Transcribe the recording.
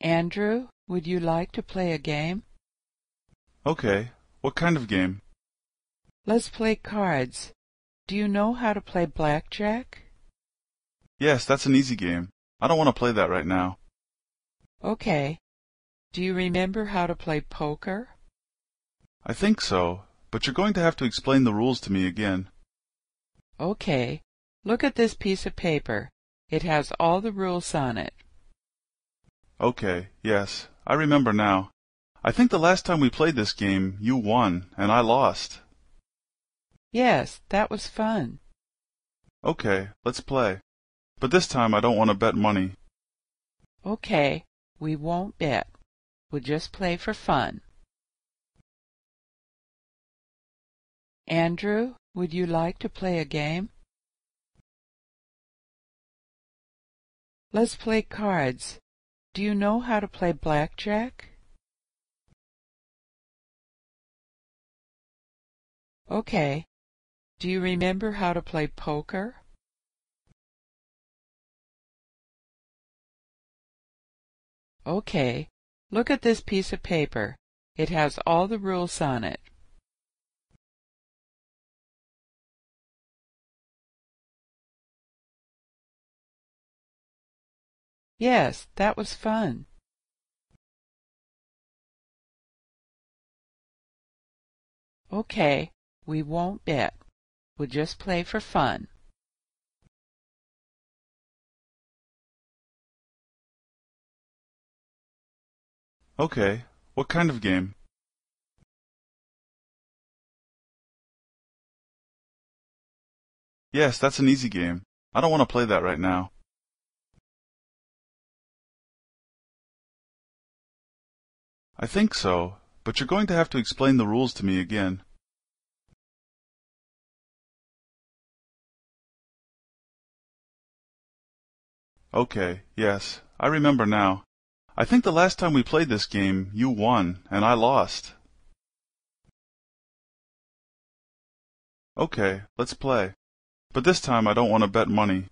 Andrew, would you like to play a game? Okay. What kind of game? Let's play cards. Do you know how to play blackjack? Yes, that's an easy game. I don't want to play that right now. Okay. Do you remember how to play poker? I think so, but you're going to have to explain the rules to me again. Okay. Look at this piece of paper. It has all the rules on it. Okay, yes, I remember now. I think the last time we played this game, you won, and I lost. Yes, that was fun. Okay, let's play. But this time I don't want to bet money. Okay, we won't bet. We'll just play for fun. Andrew, would you like to play a game? Let's play cards. Do you know how to play blackjack? Okay. Do you remember how to play poker? Okay. Look at this piece of paper. It has all the rules on it. Yes, that was fun. Okay, we won't bet. We'll just play for fun. Okay, what kind of game? Yes, that's an easy game. I don't want to play that right now. I think so, but you're going to have to explain the rules to me again. Okay, yes, I remember now. I think the last time we played this game, you won, and I lost. Okay, let's play. But this time I don't want to bet money.